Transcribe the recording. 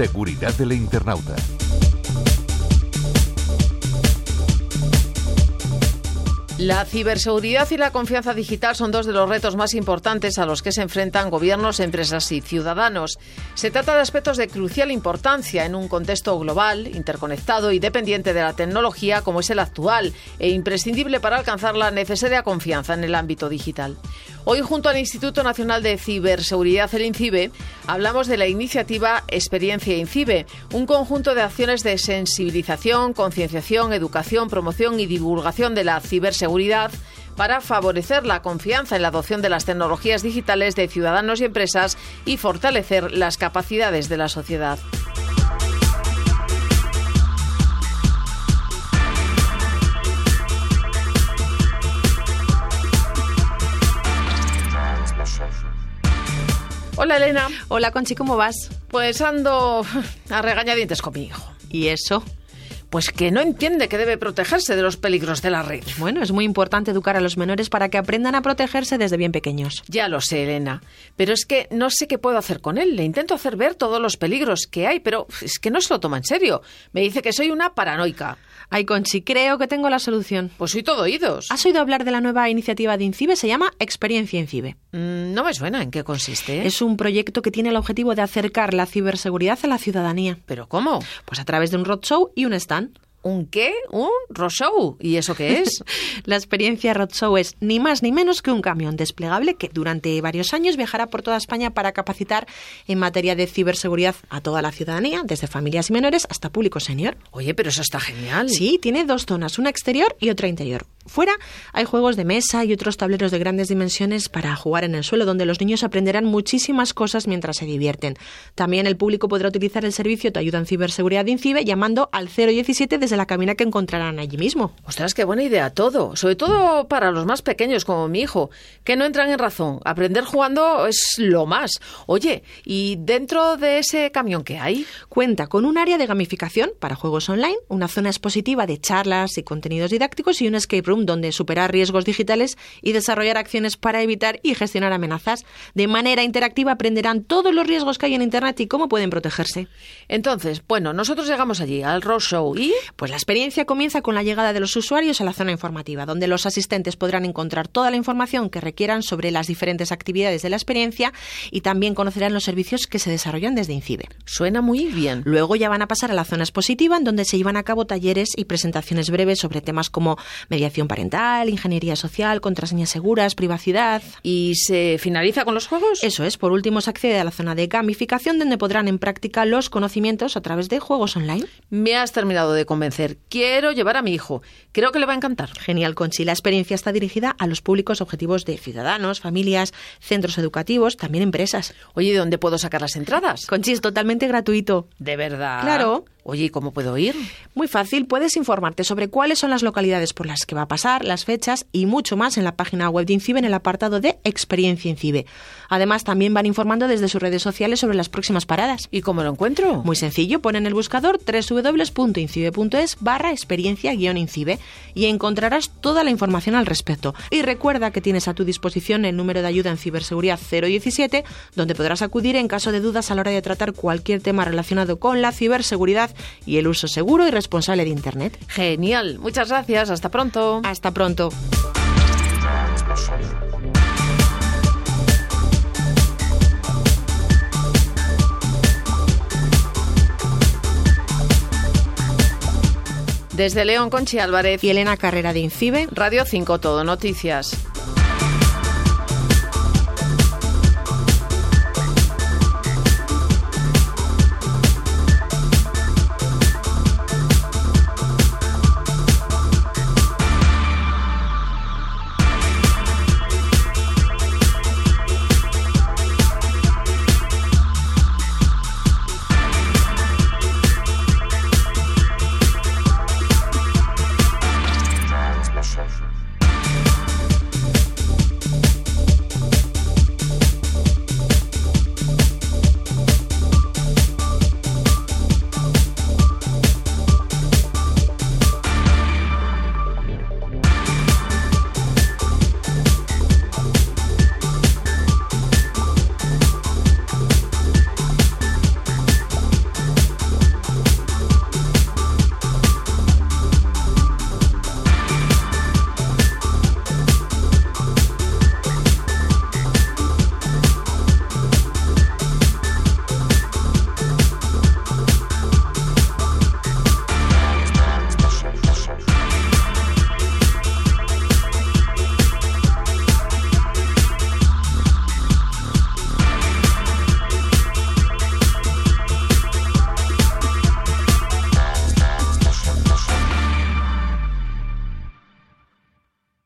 Seguridad del internauta. La ciberseguridad y la confianza digital son dos de los retos más importantes a los que se enfrentan gobiernos, empresas y ciudadanos. Se trata de aspectos de crucial importancia en un contexto global, interconectado y dependiente de la tecnología como es el actual e imprescindible para alcanzar la necesaria confianza en el ámbito digital. Hoy, junto al Instituto Nacional de Ciberseguridad, el INCIBE, hablamos de la iniciativa Experiencia INCIBE, un conjunto de acciones de sensibilización, concienciación, educación, promoción y divulgación de la ciberseguridad para favorecer la confianza en la adopción de las tecnologías digitales de ciudadanos y empresas y fortalecer las capacidades de la sociedad. Hola Elena. Hola Conchi, ¿cómo vas? Pues ando a regañadientes con mi hijo. ¿Y eso? Pues que no entiende que debe protegerse de los peligros de la red. Bueno, es muy importante educar a los menores para que aprendan a protegerse desde bien pequeños. Ya lo sé, Elena. Pero es que no sé qué puedo hacer con él. Le intento hacer ver todos los peligros que hay, pero es que no se lo toma en serio. Me dice que soy una paranoica. Ay, Conchi, creo que tengo la solución. Pues soy todo oídos. ¿Has oído hablar de la nueva iniciativa de INCIBE? Se llama Experiencia INCIBE. Mm, no me suena. ¿En qué consiste? Es un proyecto que tiene el objetivo de acercar la ciberseguridad a la ciudadanía. ¿Pero cómo? Pues a través de un roadshow y un stand. ¿Un qué? ¿Un roadshow? ¿Y eso qué es? la experiencia roadshow es ni más ni menos que un camión desplegable que durante varios años viajará por toda España para capacitar en materia de ciberseguridad a toda la ciudadanía, desde familias y menores hasta público senior. Oye, pero eso está genial. Sí, tiene dos zonas, una exterior y otra interior. Fuera hay juegos de mesa y otros tableros de grandes dimensiones para jugar en el suelo, donde los niños aprenderán muchísimas cosas mientras se divierten. También el público podrá utilizar el servicio de ayuda en ciberseguridad de INCIBE llamando al 017 desde la cabina que encontrarán allí mismo. Ostras, qué buena idea todo. Sobre todo para los más pequeños como mi hijo, que no entran en razón. Aprender jugando es lo más. Oye, ¿y dentro de ese camión qué hay? Cuenta con un área de gamificación para juegos online, una zona expositiva de charlas y contenidos didácticos y un escape room donde superar riesgos digitales y desarrollar acciones para evitar y gestionar amenazas. De manera interactiva aprenderán todos los riesgos que hay en Internet y cómo pueden protegerse. Entonces, bueno, nosotros llegamos allí al Roadshow y... Pues la experiencia comienza con la llegada de los usuarios a la zona informativa, donde los asistentes podrán encontrar toda la información que requieran sobre las diferentes actividades de la experiencia y también conocerán los servicios que se desarrollan desde INCIBE. Suena muy bien. Luego ya van a pasar a la zona expositiva, en donde se llevan a cabo talleres y presentaciones breves sobre temas como mediación parental, ingeniería social, contraseñas seguras, privacidad. ¿Y se finaliza con los juegos? Eso es. Por último, se accede a la zona de gamificación, donde podrán en práctica los conocimientos a través de juegos online. Me has terminado de convencer. Quiero llevar a mi hijo. Creo que le va a encantar. Genial, Conchi. La experiencia está dirigida a los públicos objetivos de ciudadanos, familias, centros educativos, también empresas. Oye, ¿de dónde puedo sacar las entradas? Conchi, es totalmente gratuito. ¿De verdad? Claro. Oye, ¿y cómo puedo ir? Muy fácil, puedes informarte sobre cuáles son las localidades por las que va a pasar, las fechas y mucho más en la página web de INCIBE en el apartado de Experiencia INCIBE. Además, también van informando desde sus redes sociales sobre las próximas paradas. ¿Y cómo lo encuentro? Muy sencillo, pon en el buscador www.incibe.es barra experiencia-incibe y encontrarás toda la información al respecto. Y recuerda que tienes a tu disposición el número de ayuda en ciberseguridad 017, donde podrás acudir en caso de dudas a la hora de tratar cualquier tema relacionado con la ciberseguridad y el uso seguro y responsable de Internet. Genial, muchas gracias, hasta pronto. Hasta pronto. Desde León, Conchi Álvarez y Elena Carrera de Incibe, Radio 5 Todo Noticias.